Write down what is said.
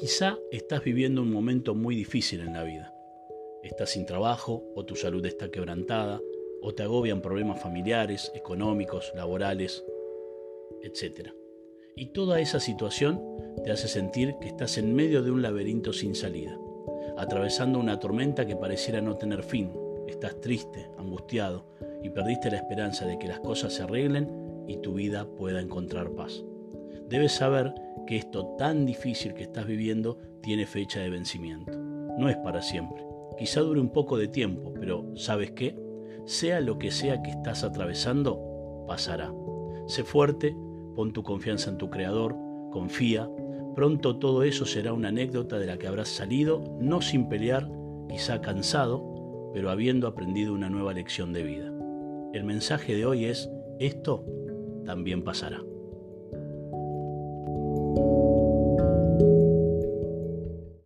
Quizá estás viviendo un momento muy difícil en la vida. Estás sin trabajo o tu salud está quebrantada o te agobian problemas familiares, económicos, laborales, etc. Y toda esa situación te hace sentir que estás en medio de un laberinto sin salida, atravesando una tormenta que pareciera no tener fin. Estás triste, angustiado y perdiste la esperanza de que las cosas se arreglen y tu vida pueda encontrar paz. Debes saber que esto tan difícil que estás viviendo tiene fecha de vencimiento. No es para siempre. Quizá dure un poco de tiempo, pero ¿sabes qué? Sea lo que sea que estás atravesando, pasará. Sé fuerte, pon tu confianza en tu Creador, confía. Pronto todo eso será una anécdota de la que habrás salido, no sin pelear, quizá cansado, pero habiendo aprendido una nueva lección de vida. El mensaje de hoy es, esto también pasará.